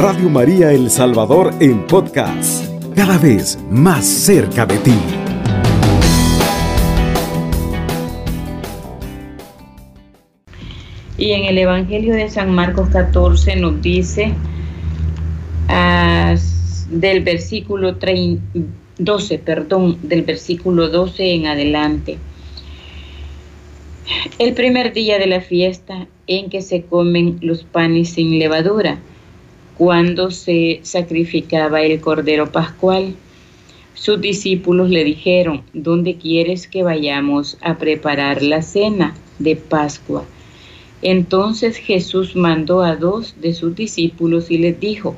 Radio María El Salvador en podcast, cada vez más cerca de ti. Y en el Evangelio de San Marcos 14 nos dice del versículo 12, perdón, del versículo 12 en adelante. El primer día de la fiesta en que se comen los panes sin levadura, cuando se sacrificaba el cordero pascual. Sus discípulos le dijeron, ¿dónde quieres que vayamos a preparar la cena de Pascua? Entonces Jesús mandó a dos de sus discípulos y les dijo,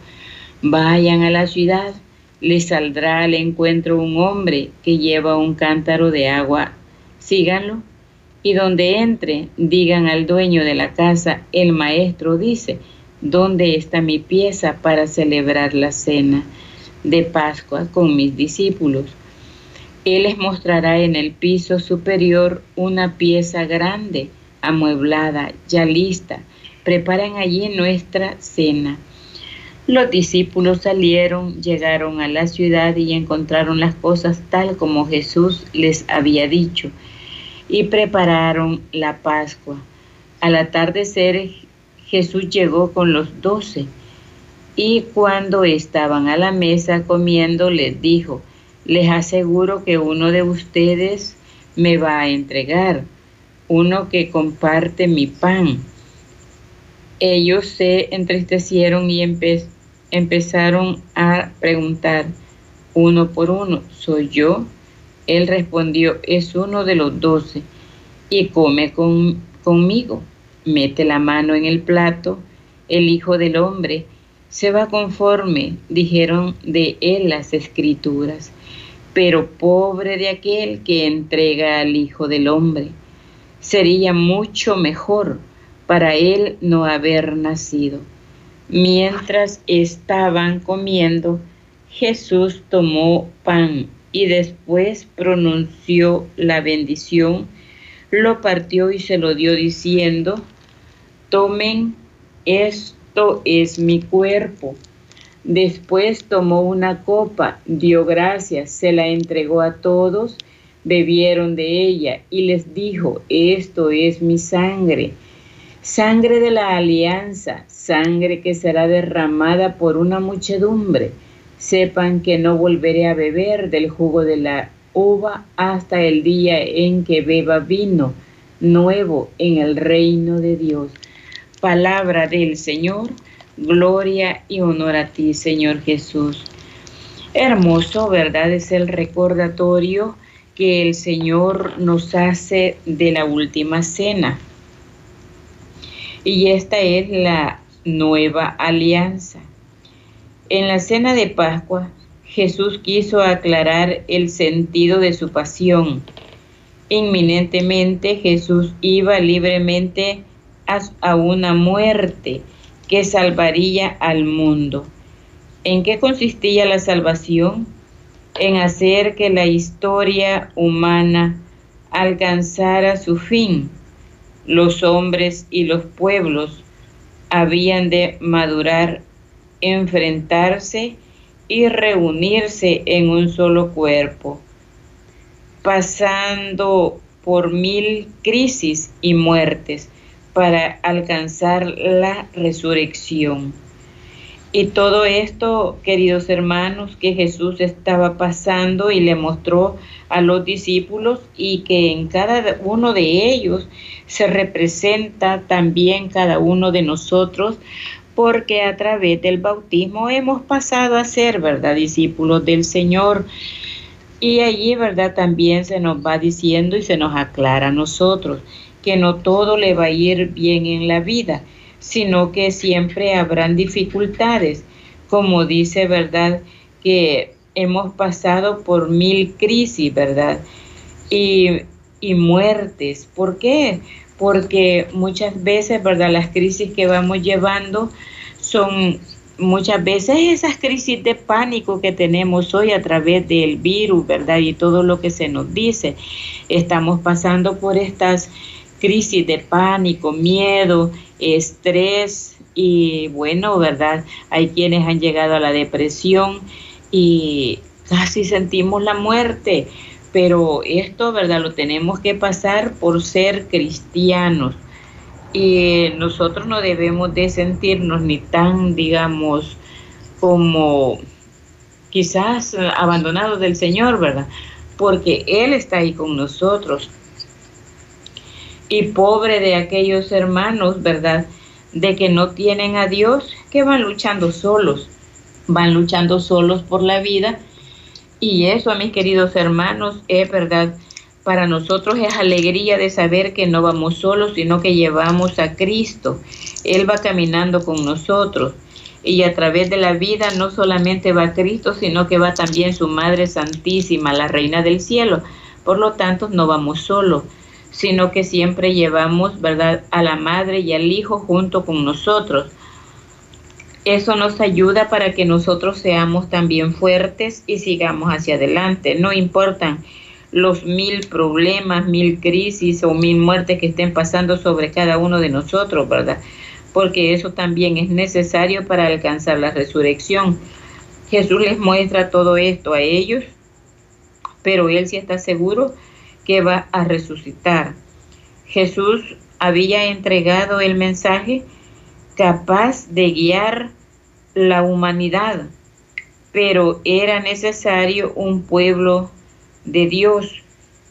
vayan a la ciudad, les saldrá al encuentro un hombre que lleva un cántaro de agua, síganlo, y donde entre, digan al dueño de la casa, el maestro dice, ¿dónde está mi pieza para celebrar la cena de Pascua con mis discípulos? Él les mostrará en el piso superior una pieza grande, amueblada, ya lista. Preparen allí nuestra cena. Los discípulos salieron, llegaron a la ciudad y encontraron las cosas tal como Jesús les había dicho y prepararon la Pascua. Al atardecer Jesús llegó con los doce y cuando estaban a la mesa comiendo les dijo, les aseguro que uno de ustedes me va a entregar uno que comparte mi pan. Ellos se entristecieron y empezaron a preguntar uno por uno, ¿soy yo? Él respondió, es uno de los doce y come conmigo. Mete la mano en el plato, el Hijo del Hombre se va conforme, dijeron de él las escrituras. Pero pobre de aquel que entrega al Hijo del Hombre sería mucho mejor para él no haber nacido. Mientras estaban comiendo, Jesús tomó pan y después pronunció la bendición, lo partió y se lo dio diciendo, tomen, esto es mi cuerpo. Después tomó una copa, dio gracias, se la entregó a todos bebieron de ella y les dijo, esto es mi sangre, sangre de la alianza, sangre que será derramada por una muchedumbre. Sepan que no volveré a beber del jugo de la uva hasta el día en que beba vino nuevo en el reino de Dios. Palabra del Señor, gloria y honor a ti, Señor Jesús. Hermoso, ¿verdad? Es el recordatorio que el Señor nos hace de la última cena. Y esta es la nueva alianza. En la cena de Pascua, Jesús quiso aclarar el sentido de su pasión. Inminentemente Jesús iba libremente a una muerte que salvaría al mundo. ¿En qué consistía la salvación? en hacer que la historia humana alcanzara su fin. Los hombres y los pueblos habían de madurar, enfrentarse y reunirse en un solo cuerpo, pasando por mil crisis y muertes para alcanzar la resurrección. Y todo esto, queridos hermanos, que Jesús estaba pasando y le mostró a los discípulos y que en cada uno de ellos se representa también cada uno de nosotros, porque a través del bautismo hemos pasado a ser, ¿verdad?, discípulos del Señor. Y allí, ¿verdad?, también se nos va diciendo y se nos aclara a nosotros que no todo le va a ir bien en la vida sino que siempre habrán dificultades, como dice, ¿verdad? Que hemos pasado por mil crisis, ¿verdad? Y, y muertes. ¿Por qué? Porque muchas veces, ¿verdad? Las crisis que vamos llevando son muchas veces esas crisis de pánico que tenemos hoy a través del virus, ¿verdad? Y todo lo que se nos dice. Estamos pasando por estas crisis de pánico, miedo, estrés, y bueno, ¿verdad? Hay quienes han llegado a la depresión y casi sentimos la muerte, pero esto, ¿verdad? Lo tenemos que pasar por ser cristianos y nosotros no debemos de sentirnos ni tan, digamos, como quizás abandonados del Señor, ¿verdad? Porque Él está ahí con nosotros. Y pobre de aquellos hermanos, ¿verdad? De que no tienen a Dios, que van luchando solos, van luchando solos por la vida. Y eso, a mis queridos hermanos, es verdad para nosotros es alegría de saber que no vamos solos, sino que llevamos a Cristo. Él va caminando con nosotros. Y a través de la vida no solamente va Cristo, sino que va también su Madre Santísima, la Reina del Cielo. Por lo tanto, no vamos solos, sino que siempre llevamos, ¿verdad?, a la Madre y al Hijo junto con nosotros. Eso nos ayuda para que nosotros seamos también fuertes y sigamos hacia adelante. No importan los mil problemas, mil crisis o mil muertes que estén pasando sobre cada uno de nosotros, ¿verdad? Porque eso también es necesario para alcanzar la resurrección. Jesús les muestra todo esto a ellos, pero él sí está seguro que va a resucitar. Jesús había entregado el mensaje capaz de guiar la humanidad, pero era necesario un pueblo de Dios,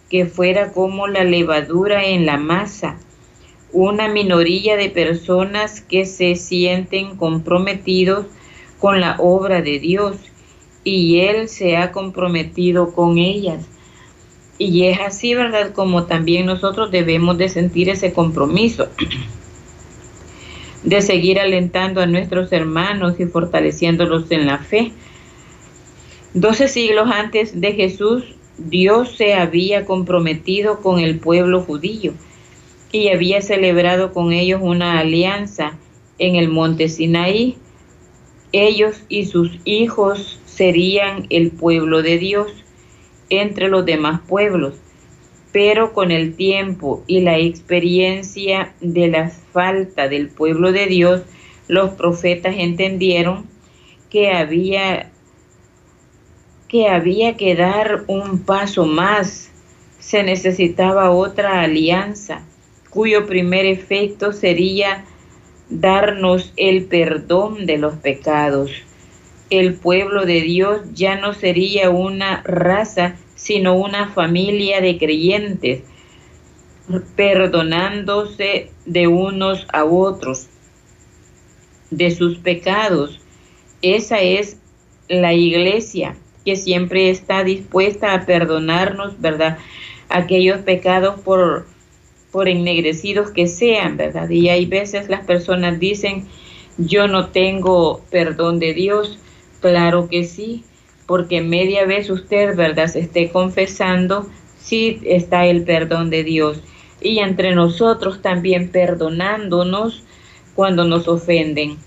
que fuera como la levadura en la masa, una minoría de personas que se sienten comprometidos con la obra de Dios y Él se ha comprometido con ellas. Y es así, ¿verdad? Como también nosotros debemos de sentir ese compromiso, de seguir alentando a nuestros hermanos y fortaleciéndolos en la fe. Doce siglos antes de Jesús, Dios se había comprometido con el pueblo judío y había celebrado con ellos una alianza en el monte Sinaí. Ellos y sus hijos serían el pueblo de Dios entre los demás pueblos, pero con el tiempo y la experiencia de la falta del pueblo de Dios, los profetas entendieron que había que había que dar un paso más. Se necesitaba otra alianza, cuyo primer efecto sería darnos el perdón de los pecados. El pueblo de Dios ya no sería una raza, sino una familia de creyentes, perdonándose de unos a otros de sus pecados. Esa es la iglesia que siempre está dispuesta a perdonarnos, ¿verdad? Aquellos pecados por, por ennegrecidos que sean, ¿verdad? Y hay veces las personas dicen, yo no tengo perdón de Dios. Claro que sí, porque media vez usted, ¿verdad? Se esté confesando, sí está el perdón de Dios. Y entre nosotros también perdonándonos cuando nos ofenden.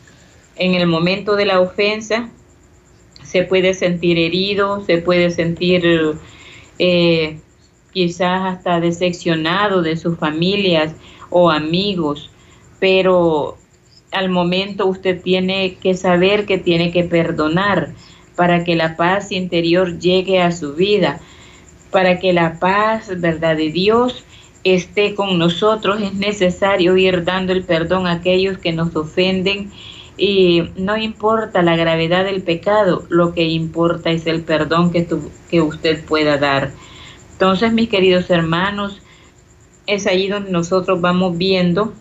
En el momento de la ofensa, se puede sentir herido, se puede sentir eh, quizás hasta decepcionado de sus familias o amigos, pero al momento usted tiene que saber que tiene que perdonar para que la paz interior llegue a su vida, para que la paz, verdad de Dios, esté con nosotros, es necesario ir dando el perdón a aquellos que nos ofenden y no importa la gravedad del pecado, lo que importa es el perdón que, que usted pueda dar. Entonces, mis queridos hermanos, es ahí donde nosotros vamos viendo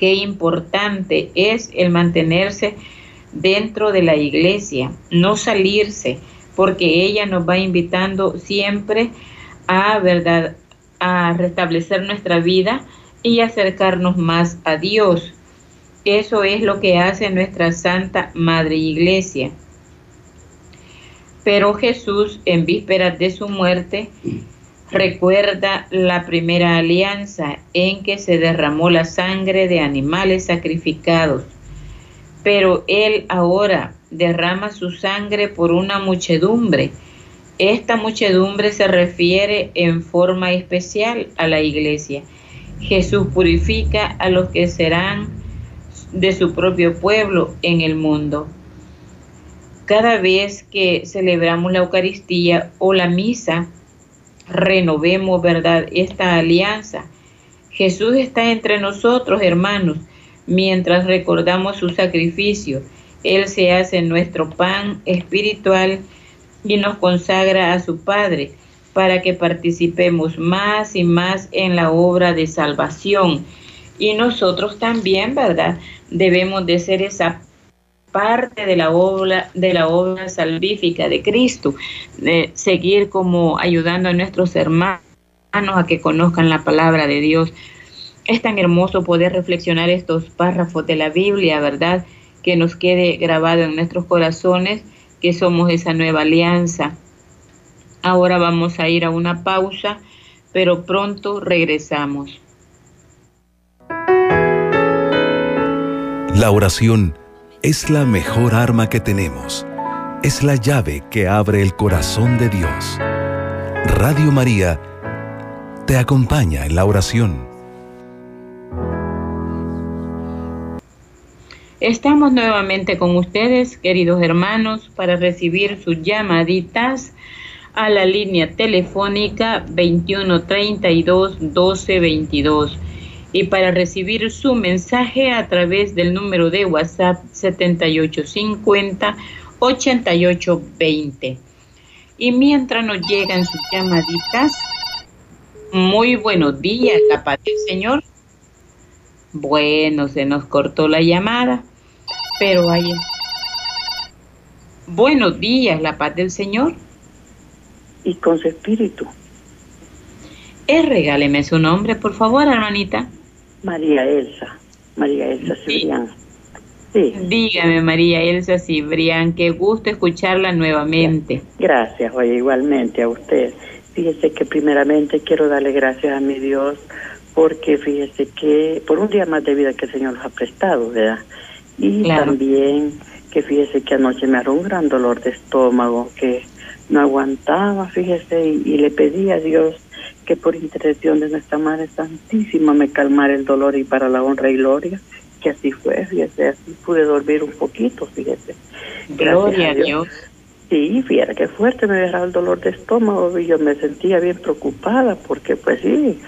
qué importante es el mantenerse dentro de la iglesia, no salirse, porque ella nos va invitando siempre a verdad a restablecer nuestra vida y acercarnos más a Dios. Eso es lo que hace nuestra Santa Madre Iglesia. Pero Jesús, en vísperas de su muerte, recuerda la primera alianza en que se derramó la sangre de animales sacrificados. Pero Él ahora derrama su sangre por una muchedumbre. Esta muchedumbre se refiere en forma especial a la iglesia. Jesús purifica a los que serán de su propio pueblo en el mundo. Cada vez que celebramos la Eucaristía o la misa, renovemos, ¿verdad?, esta alianza. Jesús está entre nosotros, hermanos, mientras recordamos su sacrificio. Él se hace nuestro pan espiritual y nos consagra a su Padre para que participemos más y más en la obra de salvación. Y nosotros también, ¿verdad? Debemos de ser esa parte de la obra de la obra salvífica de Cristo, de seguir como ayudando a nuestros hermanos a que conozcan la palabra de Dios. Es tan hermoso poder reflexionar estos párrafos de la Biblia, ¿verdad? Que nos quede grabado en nuestros corazones que somos esa nueva alianza. Ahora vamos a ir a una pausa, pero pronto regresamos. La oración es la mejor arma que tenemos. Es la llave que abre el corazón de Dios. Radio María te acompaña en la oración. Estamos nuevamente con ustedes, queridos hermanos, para recibir sus llamaditas a la línea telefónica 2132 1222 y para recibir su mensaje a través del número de WhatsApp 7850 8820. Y mientras nos llegan sus llamaditas, muy buenos días, la paz del Señor. Bueno, se nos cortó la llamada. Pero ahí. Buenos días, la paz del Señor. Y con su espíritu. Eh, regáleme su nombre, por favor, hermanita. María Elsa. María Elsa Cibrián. Sí. Dígame, María Elsa Cibrián, qué gusto escucharla nuevamente. Gracias, oye, igualmente a usted. Fíjese que primeramente quiero darle gracias a mi Dios porque fíjese que por un día más de vida que el Señor nos ha prestado, ¿verdad? Y también que fíjese que anoche me agarró un gran dolor de estómago, que no aguantaba, fíjese, y, le pedí a Dios que por intercesión de nuestra Madre Santísima me calmara el dolor y para la honra y gloria, que así fue, fíjese, así pude dormir un poquito, fíjese. Gloria a Dios. Sí, fíjate qué fuerte me agarraba el dolor de estómago y yo me sentía bien preocupada porque pues sí,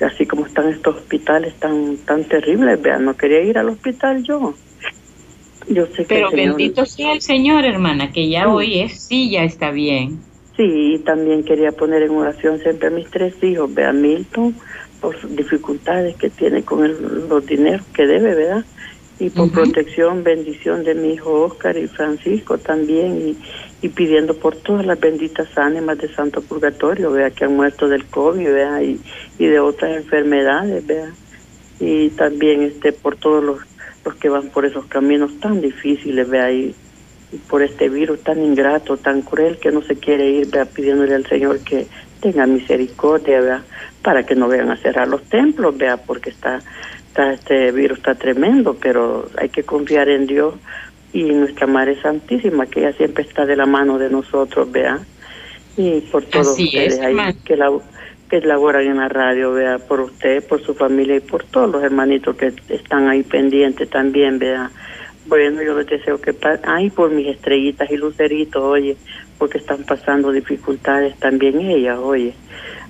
así como están estos hospitales tan tan terribles, vean, no quería ir al hospital yo. Pero bendito sea el Señor, hermana, que ya hoy es, sí, ya está bien. Sí, también quería poner en oración siempre a mis tres hijos, vea Milton, por dificultades que tiene con los dineros que debe, ¿verdad? Y por protección, bendición de mi hijo Oscar y Francisco también, y, pidiendo por todas las benditas ánimas de Santo Purgatorio, vea que han muerto del COVID, vea, y, y de otras enfermedades, vea. Y también este por todos los los que van por esos caminos tan difíciles, ve ahí, por este virus tan ingrato, tan cruel, que no se quiere ir, vea, pidiéndole al Señor que tenga misericordia, vea, para que no vean a cerrar los templos, vea, porque está, está este virus está tremendo, pero hay que confiar en Dios y nuestra Madre Santísima, que ella siempre está de la mano de nosotros, vea, y por todos ustedes ahí, que la que laboran en la radio, vea, por usted, por su familia y por todos los hermanitos que están ahí pendientes también, vea. Bueno, yo les deseo que ay, por mis estrellitas y luceritos, oye, porque están pasando dificultades también ellas, oye.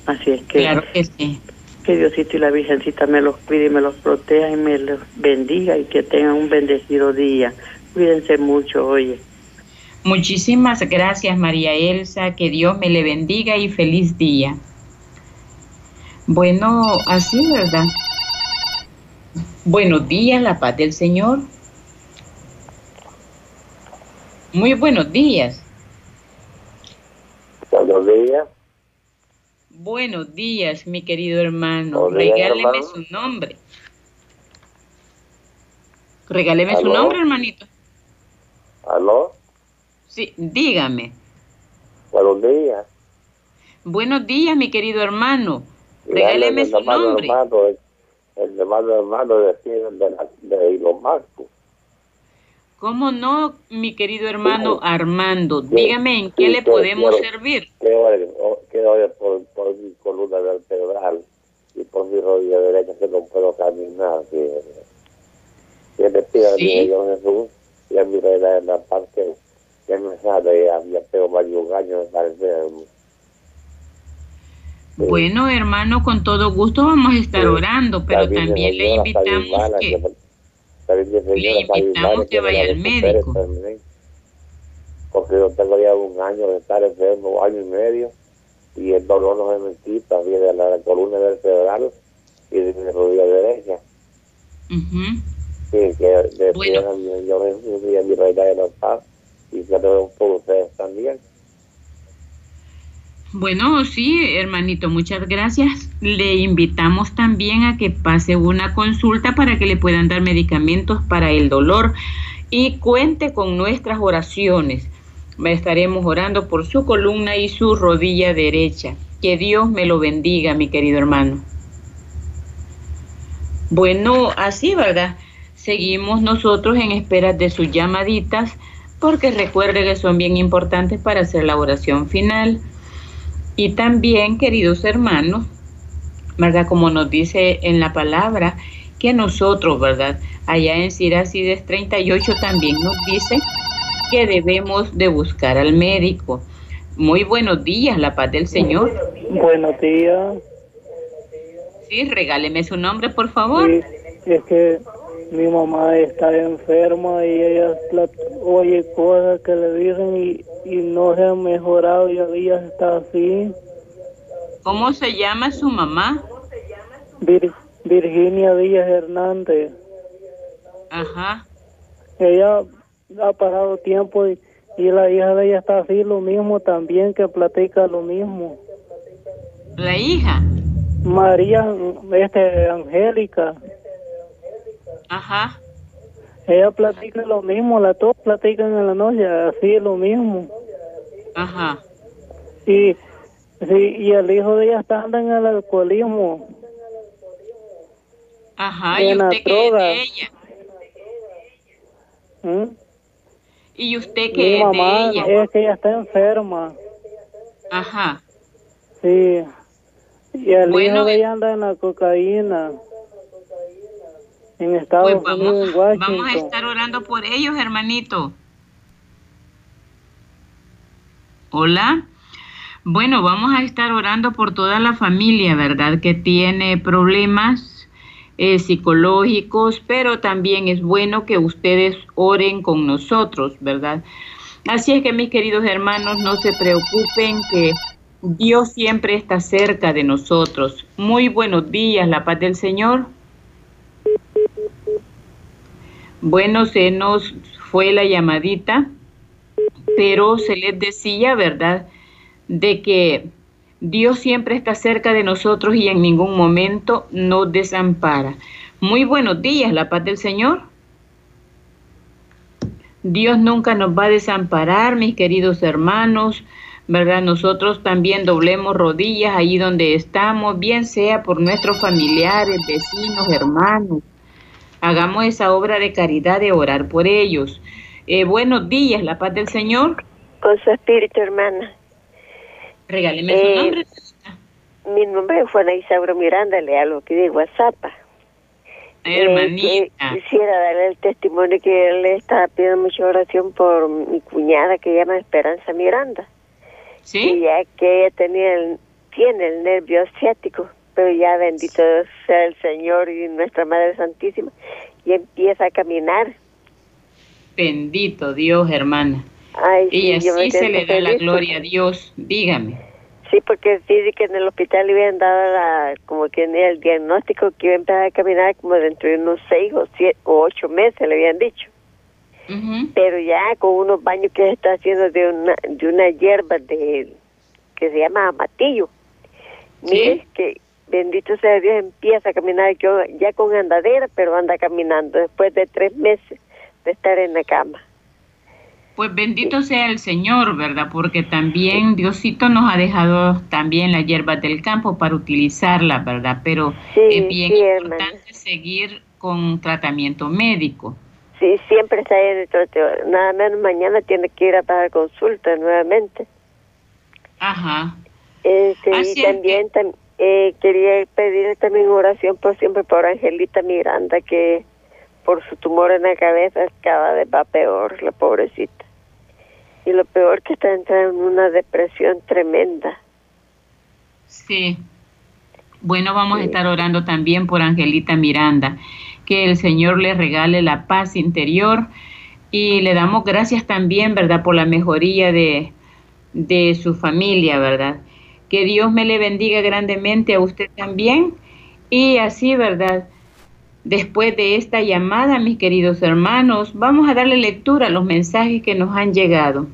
Así es que, claro que sí. Que Diosito y la Virgencita me los cuide y me los proteja y me los bendiga y que tengan un bendecido día. Cuídense mucho, oye. Muchísimas gracias, María Elsa. Que Dios me le bendiga y feliz día. Bueno, así, ¿verdad? Buenos días, la paz del Señor. Muy buenos días. Buenos días. Buenos días, mi querido hermano. Regáleme su nombre. Regáleme su nombre, hermanito. ¿Aló? Sí, dígame. Buenos días. Buenos días, mi querido hermano. Regáleme su nombre. Hermano, el hermano hermano de, de, de Elon ¿Cómo no, mi querido hermano Armando? Dígame en qué le podemos servir. Quiero por, por mi columna vertebral y por mi rodilla derecha que no puedo caminar. que le pida sí. a Jesús y a mi reina de la paz que, que me sale, ya, ya tengo varios años estar enfermo. Bueno, hermano, con todo gusto vamos a estar orando, pero también, le invitamos que, le invitamos que vaya al médico. Porque yo tengo ya un año de estar enfermo, año y medio, y el dolor no se me quita, viene de la columna vertebral y de mi rodilla derecha. Sí, que de bueno. yo, yo recibí a mi reina de la paz y que lo por ustedes también. Bueno, sí, hermanito, muchas gracias. Le invitamos también a que pase una consulta para que le puedan dar medicamentos para el dolor y cuente con nuestras oraciones. Estaremos orando por su columna y su rodilla derecha. Que Dios me lo bendiga, mi querido hermano. Bueno, así, ¿verdad? Seguimos nosotros en espera de sus llamaditas porque recuerde que son bien importantes para hacer la oración final. Y también, queridos hermanos, ¿verdad? Como nos dice en la palabra, que nosotros, ¿verdad? Allá en Siracides 38 también nos dice que debemos de buscar al médico. Muy buenos días, la paz del Señor. Buenos días. Sí, regáleme su nombre, por favor. Sí, es que mi mamá está enferma y ella oye cosas que le dicen y, y no se ha mejorado y ella está así. ¿Cómo se llama su mamá? Virginia Díaz Hernández. Ajá. Ella ha pasado tiempo y, y la hija de ella está así, lo mismo también, que platica lo mismo. ¿La hija? María, este, Angélica. Ajá. Ella platica lo mismo, las dos platican en la noche, así es lo mismo. Ajá. Y, sí, y el hijo de ella está andando en el alcoholismo. Ajá, ¿y usted qué es de ella? ¿Mm? ¿Y usted qué es de ella? Es que ella está enferma. Ajá. Sí. Y el hijo de ella anda en la cocaína en Estados pues vamos, Unidos, Vamos a estar orando por ellos, hermanito. Hola. Bueno, vamos a estar orando por toda la familia, ¿verdad? Que tiene problemas eh, psicológicos, pero también es bueno que ustedes oren con nosotros, ¿verdad? Así es que mis queridos hermanos, no se preocupen que Dios siempre está cerca de nosotros. Muy buenos días, la paz del Señor. Bueno, se nos fue la llamadita, pero se les decía, ¿verdad?, de que Dios siempre está cerca de nosotros y en ningún momento nos desampara. Muy buenos días, la paz del Señor. Dios nunca nos va a desamparar, mis queridos hermanos, ¿verdad? Nosotros también doblemos rodillas ahí donde estamos, bien sea por nuestros familiares, vecinos, hermanos, Hagamos esa obra de caridad de orar por ellos. Eh, buenos días, la paz del Señor. Con su espíritu, hermana. Regáleme su eh, nombre. Mi nombre es Juana Isauro Miranda, le hablo aquí de WhatsApp. Hermanita. Eh, quisiera darle el testimonio que él le está pidiendo mucha oración por mi cuñada que llama Esperanza Miranda. Sí. Y ya que ella tenía el, tiene el nervio asiático pero ya bendito sea el Señor y nuestra Madre Santísima, y empieza a caminar. Bendito Dios, hermana. y así se le da la gloria a Dios, dígame. Sí, porque dice que en el hospital le habían dado la, como que en el diagnóstico que iba a empezar a caminar como dentro de unos seis o, siete, o ocho meses, le habían dicho. Pero ya con unos baños que se está haciendo de una, de una hierba de, que se llama amatillo. ¿Sí? que bendito sea Dios, empieza a caminar yo ya con andadera, pero anda caminando después de tres meses de estar en la cama. Pues bendito sea el Señor, ¿verdad? Porque también Diosito nos ha dejado también las hierbas del campo para utilizarlas, ¿verdad? Pero es bien importante seguir con tratamiento médico. Sí, siempre está ahí Nada menos mañana tiene que ir a pagar consulta nuevamente. Ajá. Este, y también, eh, quería pedir también oración por siempre por Angelita Miranda, que por su tumor en la cabeza cada vez va peor, la pobrecita. Y lo peor que está entrando en una depresión tremenda. Sí. Bueno, vamos a estar orando también por Angelita Miranda, que el Señor le regale la paz interior y le damos gracias también, ¿verdad?, por la mejoría de, de su familia, ¿verdad? Que Dios me le bendiga grandemente a usted también y así, ¿verdad? Después de esta llamada, mis queridos hermanos, vamos a darle lectura a los mensajes que nos han llegado.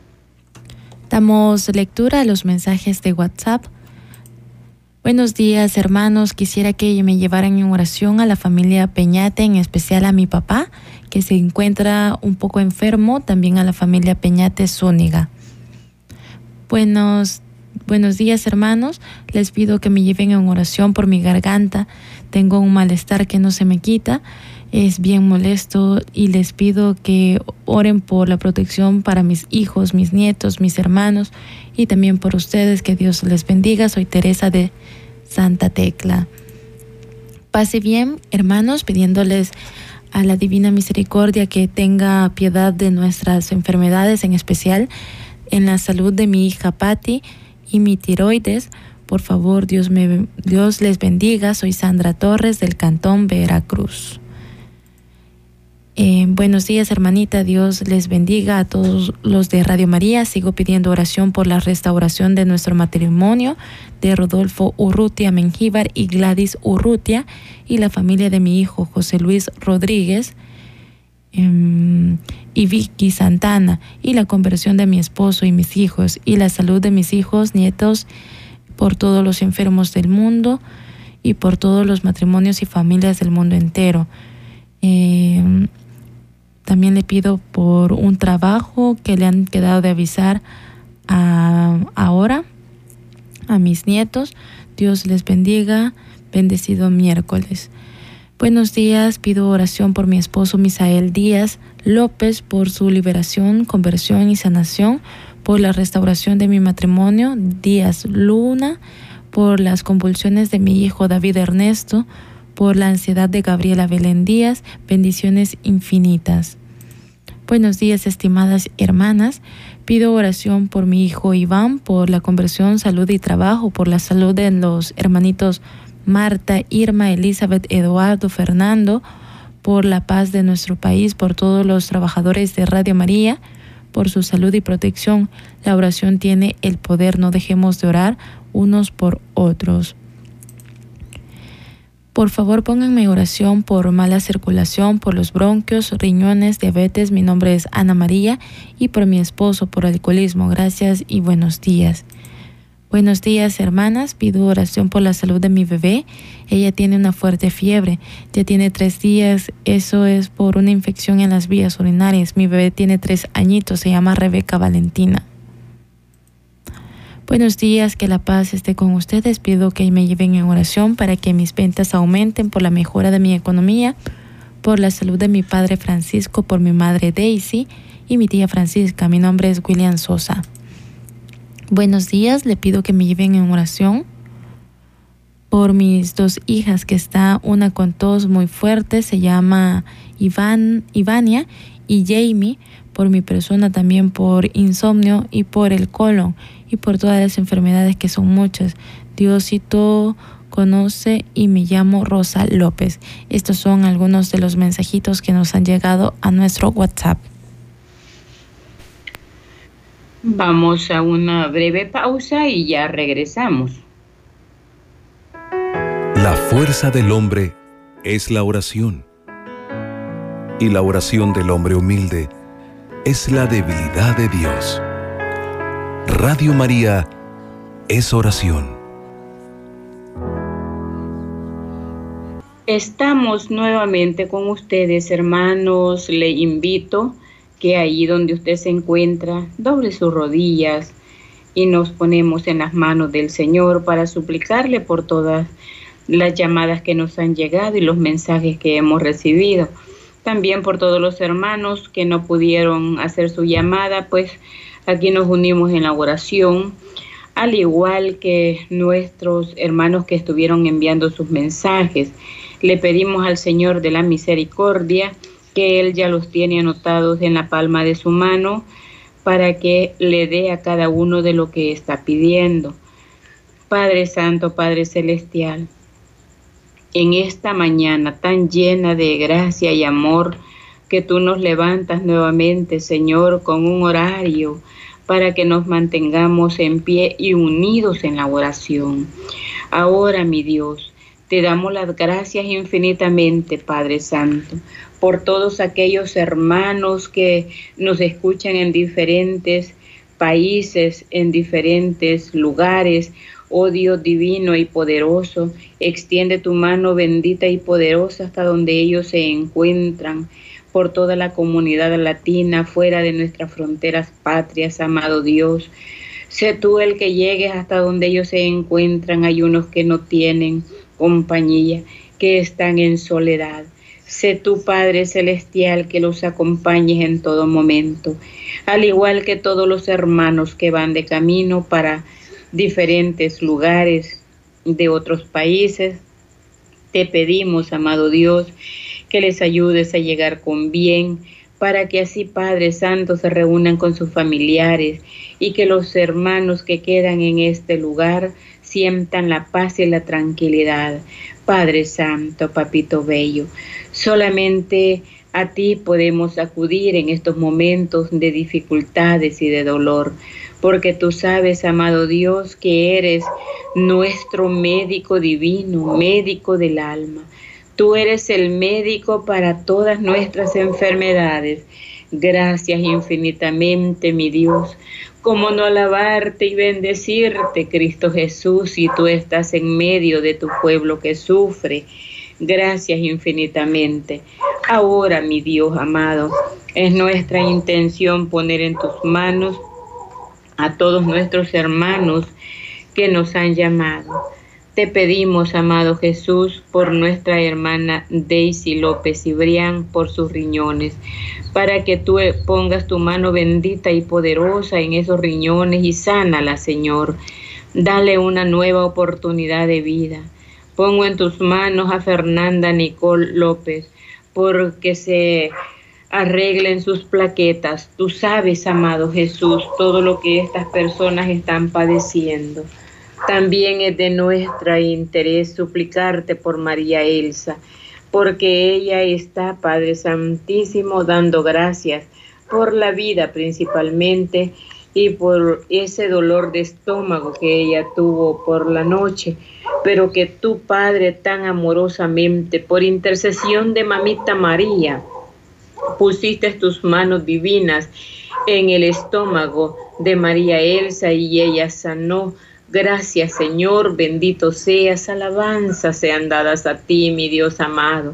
Damos lectura a los mensajes de WhatsApp. Buenos días, hermanos. Quisiera que me llevaran en oración a la familia Peñate, en especial a mi papá, que se encuentra un poco enfermo, también a la familia Peñate Zúñiga. Buenos, buenos días, hermanos. Les pido que me lleven en oración por mi garganta tengo un malestar que no se me quita, es bien molesto y les pido que oren por la protección para mis hijos, mis nietos, mis hermanos y también por ustedes, que Dios les bendiga. Soy Teresa de Santa Tecla. Pase bien, hermanos, pidiéndoles a la Divina Misericordia que tenga piedad de nuestras enfermedades, en especial en la salud de mi hija Patti y mi tiroides por favor, Dios, me, Dios les bendiga. Soy Sandra Torres del Cantón Veracruz. Eh, buenos días, hermanita. Dios les bendiga a todos los de Radio María. Sigo pidiendo oración por la restauración de nuestro matrimonio de Rodolfo Urrutia Mengíbar y Gladys Urrutia y la familia de mi hijo José Luis Rodríguez em, y Vicky Santana y la conversión de mi esposo y mis hijos y la salud de mis hijos, nietos por todos los enfermos del mundo y por todos los matrimonios y familias del mundo entero. Eh, también le pido por un trabajo que le han quedado de avisar ahora a mis nietos. Dios les bendiga. Bendecido miércoles. Buenos días, pido oración por mi esposo Misael Díaz López por su liberación, conversión y sanación por la restauración de mi matrimonio, Díaz Luna, por las convulsiones de mi hijo David Ernesto, por la ansiedad de Gabriela Belén Díaz, bendiciones infinitas. Buenos días, estimadas hermanas. Pido oración por mi hijo Iván, por la conversión, salud y trabajo, por la salud de los hermanitos Marta, Irma, Elizabeth, Eduardo, Fernando, por la paz de nuestro país, por todos los trabajadores de Radio María, por su salud y protección. La oración tiene el poder, no dejemos de orar unos por otros. Por favor, pónganme oración por mala circulación, por los bronquios, riñones, diabetes. Mi nombre es Ana María y por mi esposo, por alcoholismo. Gracias y buenos días. Buenos días, hermanas. Pido oración por la salud de mi bebé. Ella tiene una fuerte fiebre. Ya tiene tres días. Eso es por una infección en las vías urinarias. Mi bebé tiene tres añitos. Se llama Rebeca Valentina. Buenos días, que la paz esté con ustedes. Pido que me lleven en oración para que mis ventas aumenten por la mejora de mi economía, por la salud de mi padre Francisco, por mi madre Daisy y mi tía Francisca. Mi nombre es William Sosa. Buenos días, le pido que me lleven en oración por mis dos hijas que está una con tos muy fuerte, se llama Iván, Ivania y Jamie, por mi persona también por insomnio y por el colon y por todas las enfermedades que son muchas. Diosito conoce y me llamo Rosa López. Estos son algunos de los mensajitos que nos han llegado a nuestro WhatsApp. Vamos a una breve pausa y ya regresamos. La fuerza del hombre es la oración. Y la oración del hombre humilde es la debilidad de Dios. Radio María es oración. Estamos nuevamente con ustedes, hermanos. Le invito que ahí donde usted se encuentra, doble sus rodillas y nos ponemos en las manos del Señor para suplicarle por todas las llamadas que nos han llegado y los mensajes que hemos recibido. También por todos los hermanos que no pudieron hacer su llamada, pues aquí nos unimos en la oración, al igual que nuestros hermanos que estuvieron enviando sus mensajes. Le pedimos al Señor de la misericordia que Él ya los tiene anotados en la palma de su mano para que le dé a cada uno de lo que está pidiendo. Padre Santo, Padre Celestial, en esta mañana tan llena de gracia y amor, que tú nos levantas nuevamente, Señor, con un horario para que nos mantengamos en pie y unidos en la oración. Ahora, mi Dios, te damos las gracias infinitamente, Padre Santo, por todos aquellos hermanos que nos escuchan en diferentes países, en diferentes lugares. Oh Dios divino y poderoso, extiende tu mano bendita y poderosa hasta donde ellos se encuentran por toda la comunidad latina fuera de nuestras fronteras patrias, amado Dios. Sé tú el que llegues hasta donde ellos se encuentran. Hay unos que no tienen compañía, que están en soledad. Sé tú, Padre Celestial, que los acompañes en todo momento, al igual que todos los hermanos que van de camino para diferentes lugares de otros países. Te pedimos, amado Dios, que les ayudes a llegar con bien, para que así Padre Santo se reúnan con sus familiares y que los hermanos que quedan en este lugar sientan la paz y la tranquilidad. Padre Santo, Papito Bello, solamente a ti podemos acudir en estos momentos de dificultades y de dolor, porque tú sabes, amado Dios, que eres nuestro médico divino, médico del alma. Tú eres el médico para todas nuestras enfermedades. Gracias infinitamente, mi Dios. Como no alabarte y bendecirte, Cristo Jesús, si tú estás en medio de tu pueblo que sufre. Gracias infinitamente. Ahora, mi Dios amado, es nuestra intención poner en tus manos a todos nuestros hermanos que nos han llamado te pedimos, amado Jesús, por nuestra hermana Daisy López Cibrián, por sus riñones, para que tú pongas tu mano bendita y poderosa en esos riñones y sánala, Señor. Dale una nueva oportunidad de vida. Pongo en tus manos a Fernanda Nicole López, porque se arreglen sus plaquetas. Tú sabes, amado Jesús, todo lo que estas personas están padeciendo. También es de nuestro interés suplicarte por María Elsa, porque ella está, Padre Santísimo, dando gracias por la vida principalmente y por ese dolor de estómago que ella tuvo por la noche, pero que tu Padre tan amorosamente, por intercesión de Mamita María, pusiste tus manos divinas en el estómago de María Elsa y ella sanó Gracias Señor, bendito seas, alabanzas sean dadas a ti, mi Dios amado.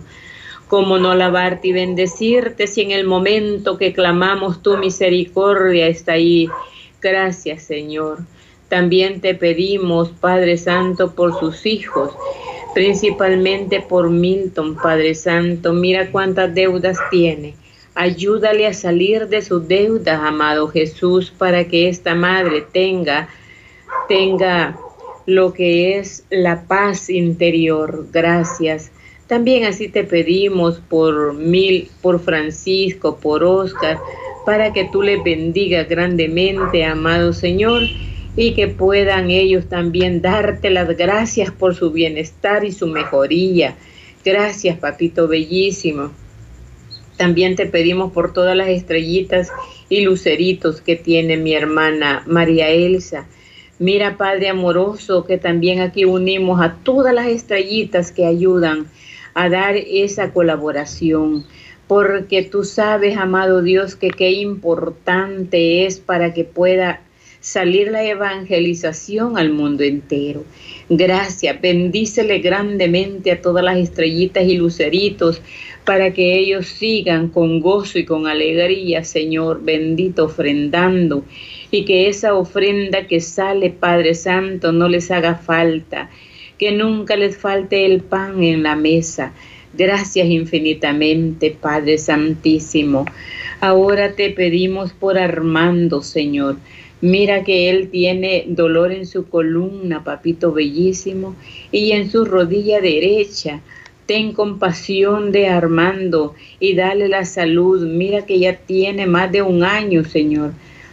Cómo no alabarte y bendecirte si en el momento que clamamos tu misericordia está ahí. Gracias Señor. También te pedimos, Padre Santo, por sus hijos, principalmente por Milton, Padre Santo. Mira cuántas deudas tiene. Ayúdale a salir de sus deudas, amado Jesús, para que esta madre tenga tenga lo que es la paz interior. Gracias. También así te pedimos por Mil, por Francisco, por Oscar, para que tú les bendigas grandemente, amado Señor, y que puedan ellos también darte las gracias por su bienestar y su mejoría. Gracias, papito bellísimo. También te pedimos por todas las estrellitas y luceritos que tiene mi hermana María Elsa Mira, Padre amoroso, que también aquí unimos a todas las estrellitas que ayudan a dar esa colaboración, porque tú sabes, amado Dios, que qué importante es para que pueda salir la evangelización al mundo entero. Gracias, bendícele grandemente a todas las estrellitas y luceritos para que ellos sigan con gozo y con alegría, Señor, bendito, ofrendando y que esa ofrenda que sale, Padre Santo, no les haga falta, que nunca les falte el pan en la mesa. Gracias infinitamente, Padre Santísimo. Ahora te pedimos por Armando, Señor. Mira que él tiene dolor en su columna, papito bellísimo, y en su rodilla derecha ten compasión de Armando y dale la salud. Mira que ya tiene más de un año, Señor,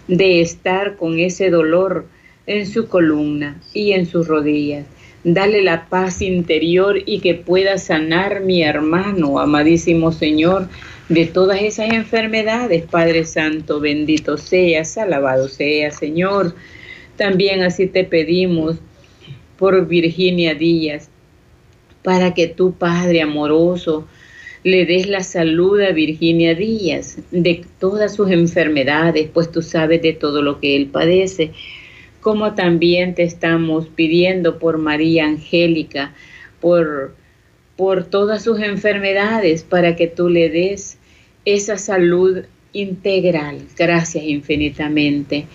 de estar con ese dolor en su columna y en sus rodillas. Dale la paz interior y que pueda sanar mi hermano, amadísimo Señor, de todas esas enfermedades. Padre Santo, bendito seas, alabado sea, Señor. También así te pedimos por Virginia Díaz, para que tu Padre amoroso le des la salud a Virginia Díaz de todas sus enfermedades, pues tú sabes de todo lo que él padece, como también te estamos pidiendo por María Angélica, por, por todas sus enfermedades, para que tú le des esa salud integral. Gracias infinitamente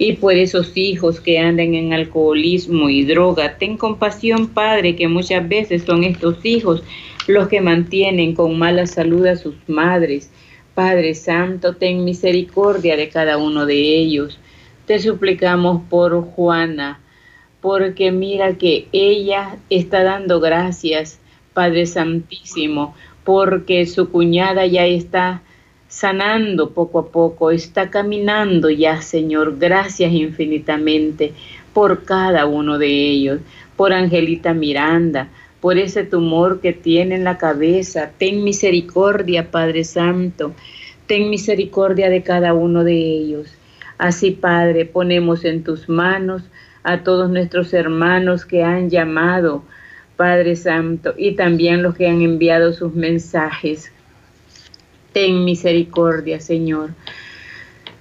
y por esos hijos que andan en alcoholismo y droga. Ten compasión, Padre, que muchas veces son estos hijos los que mantienen con mala salud a sus madres. Padre Santo, ten misericordia de cada uno de ellos. Te suplicamos por Juana, porque mira que ella está dando gracias, Padre Santísimo, porque su cuñada ya está sanando poco a poco, está caminando ya, Señor. Gracias infinitamente por cada uno de ellos, por Angelita Miranda, por ese tumor que tiene en la cabeza. Ten misericordia, Padre Santo. Ten misericordia de cada uno de ellos. Así, Padre, ponemos en tus manos a todos nuestros hermanos que han llamado, Padre Santo, y también los que han enviado sus mensajes. Ten misericordia, Señor.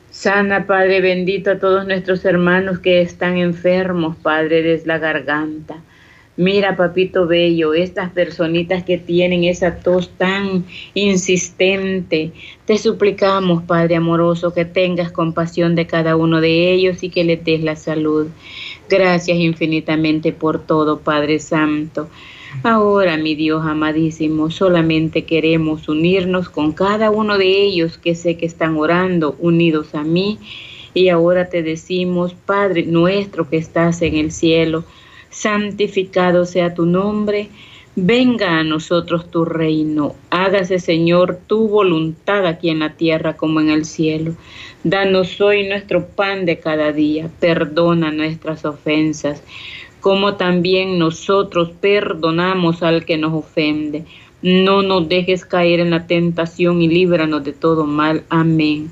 Sana, Padre bendito, a todos nuestros hermanos que están enfermos, Padre, desde la garganta. Mira, papito bello, estas personitas que tienen esa tos tan insistente, te suplicamos, Padre amoroso, que tengas compasión de cada uno de ellos y que les des la salud. Gracias infinitamente por todo, Padre Santo. Ahora, mi Dios amadísimo, solamente queremos unirnos con cada uno de ellos que sé que están orando, unidos a mí. Y ahora te decimos, Padre nuestro que estás en el cielo, santificado sea tu nombre, venga a nosotros tu reino, hágase Señor tu voluntad aquí en la tierra como en el cielo. Danos hoy nuestro pan de cada día, perdona nuestras ofensas como también nosotros perdonamos al que nos ofende. No nos dejes caer en la tentación y líbranos de todo mal. Amén.